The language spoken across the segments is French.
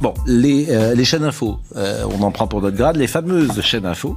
Bon, les, euh, les chaînes info, euh, on en prend pour notre grade, les fameuses chaînes info,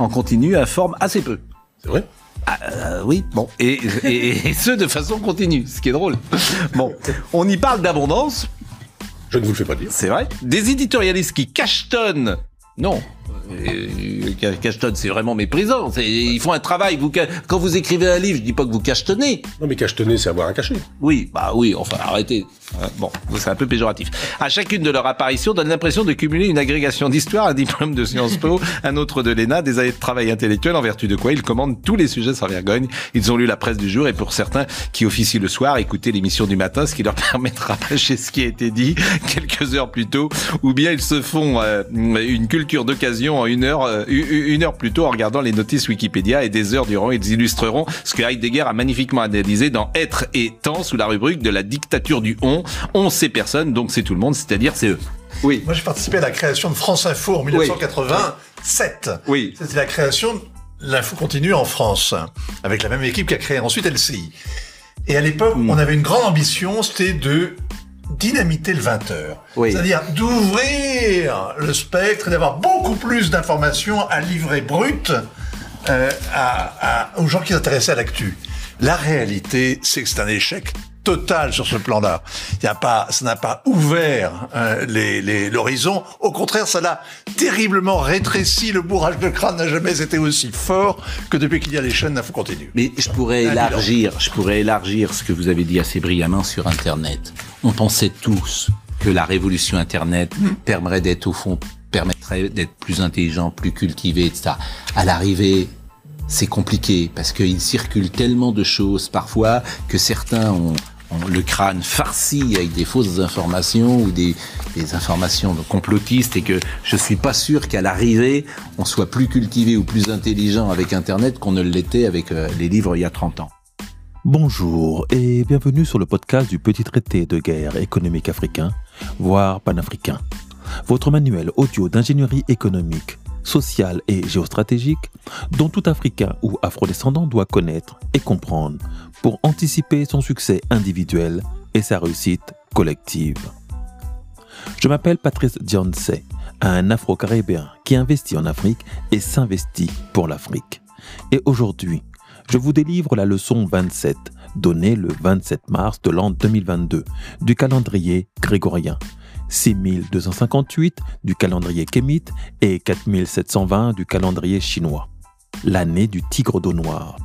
en continu, informent assez peu. C'est vrai? Ah, euh, oui, bon, et, et, et ce de façon continue, ce qui est drôle. Bon, on y parle d'abondance, Je ne vous le fais pas dire. c'est vrai. Des éditorialistes qui cachetonnent. Non. Ca- Cachetonne, c'est vraiment méprisant. C'est- Ils font un travail. Vous, quand vous écrivez un livre, je dis pas que vous cachetonnez. Non, mais cachetonner, c'est avoir un cachet. Oui, bah oui, enfin arrêtez. Euh, Bon, c'est un peu péjoratif. À chacune de leurs apparitions, donne l'impression de cumuler une agrégation d'histoire, un diplôme de Sciences Po, un autre de l'ENA, des années de travail intellectuel, en vertu de quoi ils commandent tous les sujets sans vergogne. Ils ont lu la presse du jour et pour certains qui officient le soir, écouter l'émission du matin, ce qui leur permet de rabâcher ce qui a été dit quelques heures plus tôt, ou bien ils se font euh, une culture d'occasion en une heure, euh, une heure plus tôt en regardant les notices Wikipédia et des heures durant ils illustreront ce que Heidegger a magnifiquement analysé dans Être et Temps sous la rubrique de la dictature du on. On c'est personne, donc c'est tout le monde, c'est-à-dire c'est eux. Oui. Moi, j'ai participé à la création de France Info en 1987. Oui. C'était la création de l'info continue en France, avec la même équipe qui a créé ensuite LCI. Et à l'époque, Hmm. on avait une grande ambition, c'était de dynamiter le 20 heures. Oui. C'est-à-dire d'ouvrir le spectre et d'avoir beaucoup plus d'informations à livrer brut euh, à- à- aux gens qui s'intéressaient à l'actu. La réalité, c'est que c'est un échec total sur ce plan-là. Il y a pas, ça n'a pas ouvert euh, les- les- l'horizon. Au contraire, ça l'a terriblement rétréci. Le bourrage de crâne n'a jamais été aussi fort que depuis qu'il y a les chaînes d'info continue. Mais je pourrais élargir, je pourrais élargir ce que vous avez dit assez brillamment sur Internet. On pensait tous que la révolution Internet permettrait d'être au fond, permettrait d'être plus intelligent, plus cultivé, etc. À l'arrivée, c'est compliqué parce qu'il circule tellement de choses parfois que certains ont le crâne farci avec des fausses informations ou des, informations complotistes et que je suis pas sûr qu'à l'arrivée on soit plus cultivé ou plus intelligent avec Internet qu'on ne l'était avec euh, les livres il y a 30 ans. Bonjour et bienvenue sur le podcast du petit traité de guerre économique africain, voire panafricain. Votre manuel audio d'ingénierie économique, sociale et géostratégique dont tout Africain ou Afrodescendant doit connaître et comprendre pour anticiper son succès individuel et sa réussite collective. Je m'appelle Patrice Diansé, un Afro-Caribéen qui investit en Afrique et s'investit pour l'Afrique. Et aujourd'hui, je vous délivre la leçon 27, donnée le 27 mars de l'an 2022, du calendrier grégorien, 6258 du calendrier kémite et 4720 du calendrier chinois. L'année du tigre d'eau noire.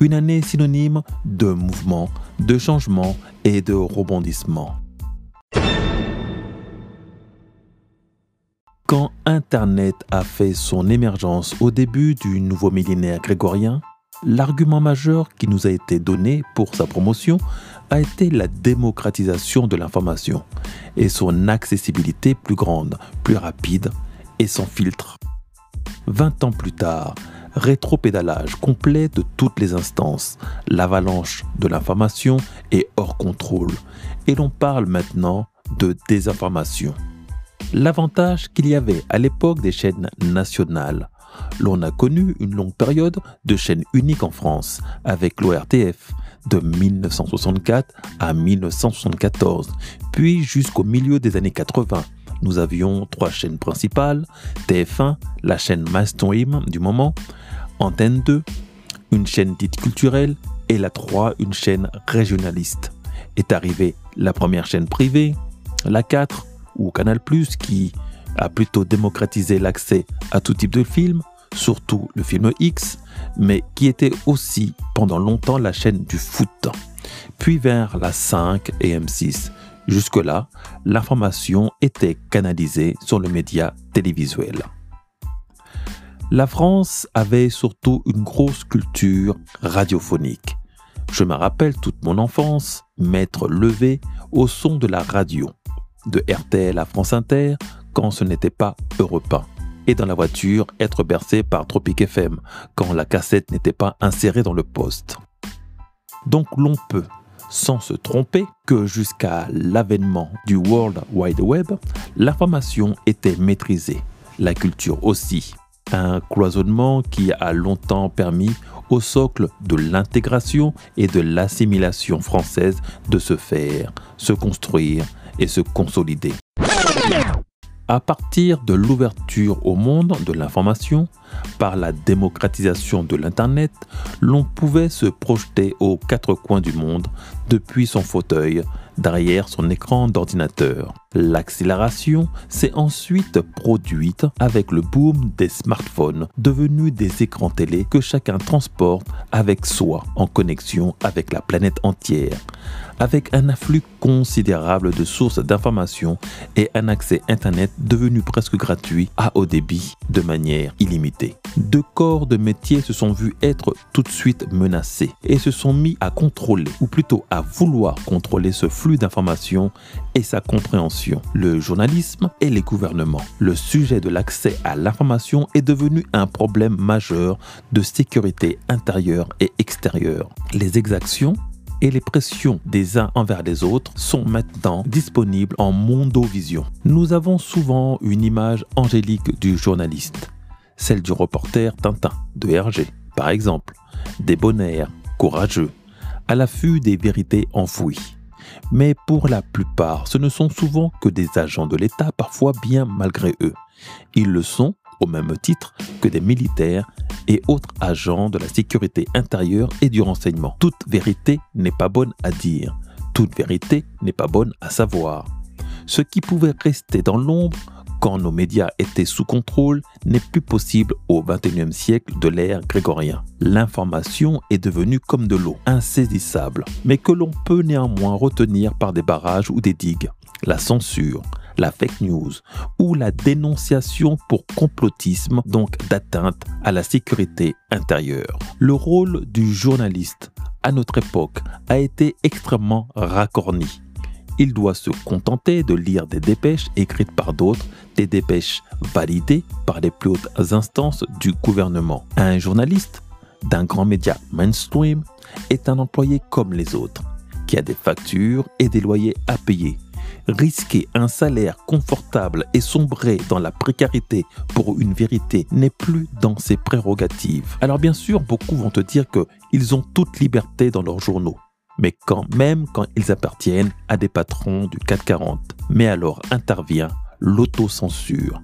Une année synonyme de mouvement, de changement et de rebondissement. Quand Internet a fait son émergence au début du nouveau millénaire grégorien, l'argument majeur qui nous a été donné pour sa promotion a été la démocratisation de l'information et son accessibilité plus grande, plus rapide et sans filtre. 20 ans plus tard, rétropédalage complet de toutes les instances, l'avalanche de l'information est hors contrôle et l'on parle maintenant de désinformation. L'avantage qu'il y avait à l'époque des chaînes nationales. L'on a connu une longue période de chaînes uniques en France avec l'ORTF de 1964 à 1974, puis jusqu'au milieu des années 80. Nous avions trois chaînes principales, TF1, la chaîne mainstream du moment, Antenne 2, une chaîne dite culturelle, et la 3, une chaîne régionaliste. Est arrivée la première chaîne privée, la 4, ou Canal+, qui a plutôt démocratisé l'accès à tout type de film, surtout le film X, mais qui était aussi pendant longtemps la chaîne du foot. Puis vers la 5 et M6. Jusque-là, l'information était canalisée sur le média télévisuel. La France avait surtout une grosse culture radiophonique. Je me rappelle toute mon enfance, m'être levé au son de la radio, de RTL à France Inter, quand ce n'était pas Europe 1, et dans la voiture être bercé par Tropic FM, quand la cassette n'était pas insérée dans le poste. Donc l'on peut, sans se tromper, que jusqu'à l'avènement du World Wide Web, l'information était maîtrisée, la culture aussi. Un cloisonnement qui a longtemps permis au socle de l'intégration et de l'assimilation française de se faire, se construire et se consolider. À partir de l'ouverture au monde de l'information, par la démocratisation de l'Internet, l'on pouvait se projeter aux quatre coins du monde depuis son fauteuil derrière son écran d'ordinateur. L'accélération s'est ensuite produite avec le boom des smartphones, devenus des écrans télé que chacun transporte avec soi en connexion avec la planète entière, avec un afflux considérable de sources d'informations et un accès Internet devenu presque gratuit à haut débit de manière illimitée. Deux corps de métier se sont vus être tout de suite menacés et se sont mis à contrôler, ou plutôt à vouloir contrôler ce flux d'informations et sa compréhension. Le journalisme et les gouvernements. Le sujet de l'accès à l'information est devenu un problème majeur de sécurité intérieure et extérieure. Les exactions et les pressions des uns envers les autres sont maintenant disponibles en mondovision. Nous avons souvent une image angélique du journaliste, celle du reporter Tintin de Hergé, par exemple, débonnaire, courageux, à l'affût des vérités enfouies. Mais pour la plupart, ce ne sont souvent que des agents de l'État, parfois bien malgré eux. Ils le sont au même titre que des militaires et autres agents de la sécurité intérieure et du renseignement. Toute vérité n'est pas bonne à dire, toute vérité n'est pas bonne à savoir. Ce qui pouvait rester dans l'ombre quand nos médias étaient sous contrôle n'est plus possible au XXIe siècle de l'ère grégorien. L'information est devenue comme de l'eau, insaisissable, mais que l'on peut néanmoins retenir par des barrages ou des digues. La censure, la fake news ou la dénonciation pour complotisme, donc d'atteinte à la sécurité intérieure. Le rôle du journaliste à notre époque a été extrêmement racorni il doit se contenter de lire des dépêches écrites par d'autres, des dépêches validées par les plus hautes instances du gouvernement. Un journaliste d'un grand média mainstream est un employé comme les autres, qui a des factures et des loyers à payer. Risquer un salaire confortable et sombrer dans la précarité pour une vérité n'est plus dans ses prérogatives. Alors bien sûr, beaucoup vont te dire qu'ils ont toute liberté dans leurs journaux mais quand même quand ils appartiennent à des patrons du 440. Mais alors intervient l'autocensure.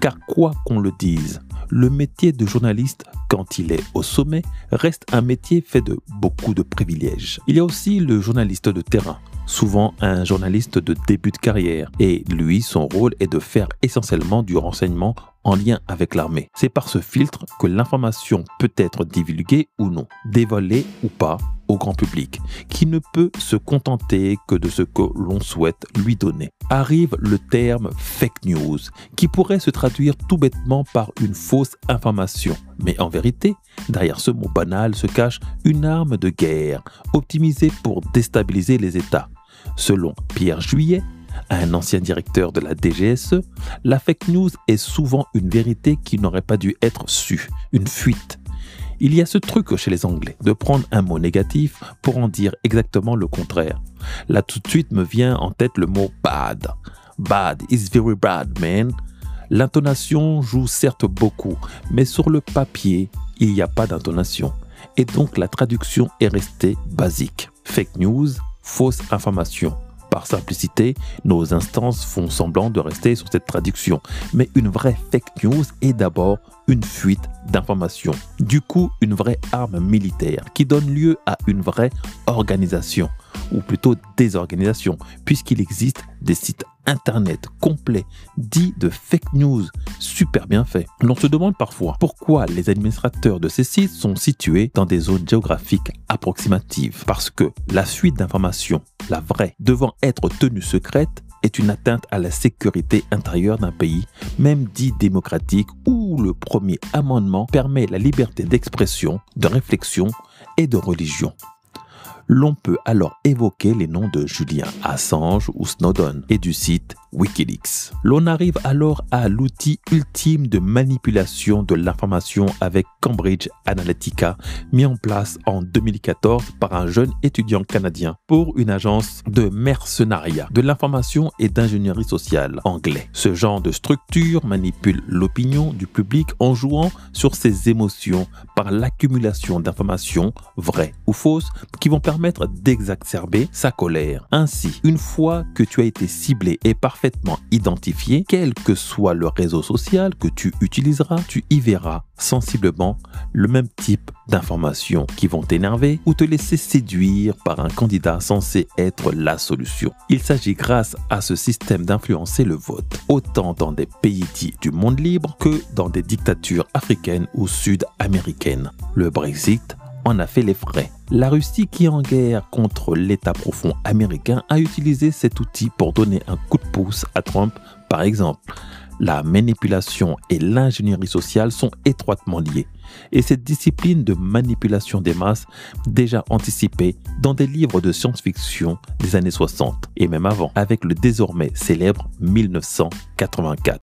Car quoi qu'on le dise, le métier de journaliste, quand il est au sommet, reste un métier fait de beaucoup de privilèges. Il y a aussi le journaliste de terrain, souvent un journaliste de début de carrière, et lui, son rôle est de faire essentiellement du renseignement en lien avec l'armée. C'est par ce filtre que l'information peut être divulguée ou non, dévoilée ou pas au grand public, qui ne peut se contenter que de ce que l'on souhaite lui donner. Arrive le terme fake news, qui pourrait se traduire tout bêtement par une fausse information. Mais en vérité, derrière ce mot banal se cache une arme de guerre, optimisée pour déstabiliser les États. Selon Pierre Juillet, un ancien directeur de la DGSE, la fake news est souvent une vérité qui n'aurait pas dû être sue, une fuite. Il y a ce truc chez les Anglais de prendre un mot négatif pour en dire exactement le contraire. Là tout de suite me vient en tête le mot bad. Bad is very bad, man. L'intonation joue certes beaucoup, mais sur le papier, il n'y a pas d'intonation. Et donc la traduction est restée basique. Fake news, fausse information. Par simplicité, nos instances font semblant de rester sur cette traduction. Mais une vraie fake news est d'abord une fuite d'informations. Du coup, une vraie arme militaire qui donne lieu à une vraie organisation, ou plutôt désorganisation, puisqu'il existe des sites internet complets dits de fake news super bien faits. L'on se demande parfois pourquoi les administrateurs de ces sites sont situés dans des zones géographiques approximatives. Parce que la suite d'informations, la vraie, devant être tenue secrète, est une atteinte à la sécurité intérieure d'un pays, même dit démocratique, où le premier amendement permet la liberté d'expression, de réflexion et de religion l'on peut alors évoquer les noms de Julien Assange ou Snowden et du site Wikileaks. L'on arrive alors à l'outil ultime de manipulation de l'information avec Cambridge Analytica, mis en place en 2014 par un jeune étudiant canadien pour une agence de mercenariat, de l'information et d'ingénierie sociale anglais. Ce genre de structure manipule l'opinion du public en jouant sur ses émotions par l'accumulation d'informations vraies ou fausses qui vont permettre d'exacerber sa colère. Ainsi, une fois que tu as été ciblé et parfaitement identifié, quel que soit le réseau social que tu utiliseras, tu y verras sensiblement le même type d'informations qui vont t'énerver ou te laisser séduire par un candidat censé être la solution. Il s'agit grâce à ce système d'influencer le vote, autant dans des pays dits du monde libre que dans des dictatures africaines ou sud-américaines. Le Brexit en a fait les frais. La Russie, qui est en guerre contre l'État profond américain, a utilisé cet outil pour donner un coup de pouce à Trump, par exemple. La manipulation et l'ingénierie sociale sont étroitement liées. Et cette discipline de manipulation des masses, déjà anticipée dans des livres de science-fiction des années 60 et même avant, avec le désormais célèbre 1984.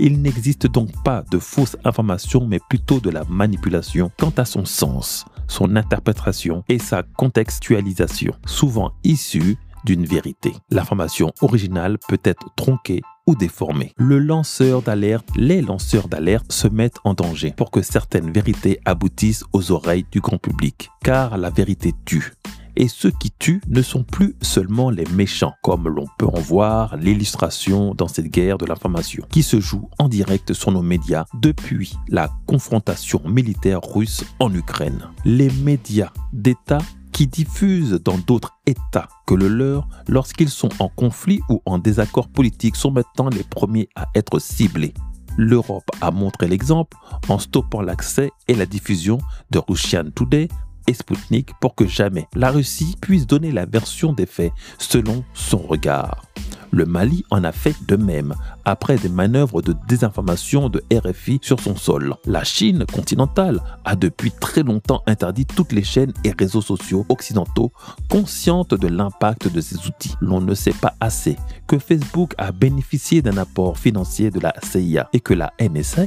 Il n'existe donc pas de fausses informations, mais plutôt de la manipulation quant à son sens, son interprétation et sa contextualisation, souvent issue d'une vérité. L'information originale peut être tronquée ou déformée. Le lanceur d'alerte, les lanceurs d'alerte se mettent en danger pour que certaines vérités aboutissent aux oreilles du grand public, car la vérité tue et ceux qui tuent ne sont plus seulement les méchants, comme l'on peut en voir l'illustration dans cette guerre de l'information, qui se joue en direct sur nos médias depuis la confrontation militaire russe en Ukraine. Les médias d'État qui diffusent dans d'autres États que le leur lorsqu'ils sont en conflit ou en désaccord politique sont maintenant les premiers à être ciblés. L'Europe a montré l'exemple en stoppant l'accès et la diffusion de Russian Today et Sputnik pour que jamais la Russie puisse donner la version des faits selon son regard. Le Mali en a fait de même après des manœuvres de désinformation de RFI sur son sol. La Chine continentale a depuis très longtemps interdit toutes les chaînes et réseaux sociaux occidentaux conscientes de l'impact de ces outils. L'on ne sait pas assez que Facebook a bénéficié d'un apport financier de la CIA et que la NSA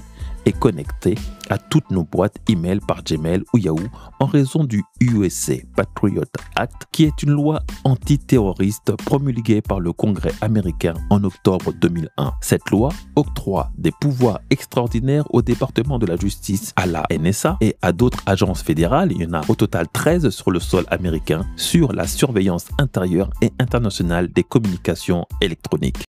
est connecté à toutes nos boîtes email par Gmail ou Yahoo en raison du USA Patriot Act, qui est une loi antiterroriste promulguée par le Congrès américain en octobre 2001. Cette loi octroie des pouvoirs extraordinaires au département de la justice, à la NSA et à d'autres agences fédérales, il y en a au total 13 sur le sol américain, sur la surveillance intérieure et internationale des communications électroniques.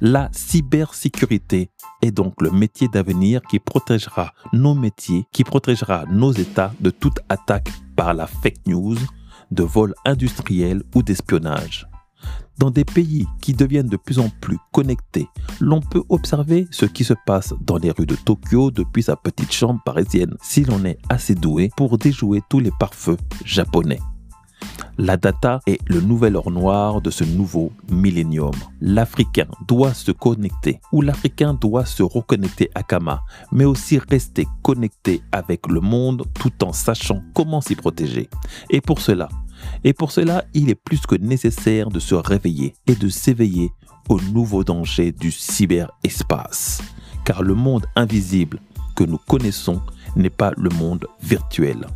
La cybersécurité est donc le métier d'avenir qui protégera nos métiers, qui protégera nos États de toute attaque par la fake news, de vol industriel ou d'espionnage. Dans des pays qui deviennent de plus en plus connectés, l'on peut observer ce qui se passe dans les rues de Tokyo depuis sa petite chambre parisienne si l'on est assez doué pour déjouer tous les pare-feux japonais. La data est le nouvel or noir de ce nouveau millénium. L'Africain doit se connecter ou l'Africain doit se reconnecter à Kama, mais aussi rester connecté avec le monde tout en sachant comment s'y protéger. Et pour cela, et pour cela, il est plus que nécessaire de se réveiller et de s'éveiller aux nouveaux dangers du cyberespace. Car le monde invisible que nous connaissons n'est pas le monde virtuel.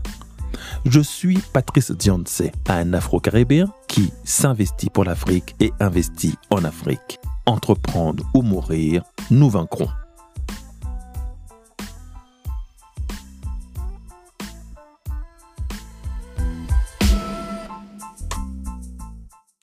Je suis Patrice Dionce, un Afro-Caribéen qui s'investit pour l'Afrique et investit en Afrique. Entreprendre ou mourir, nous vaincrons.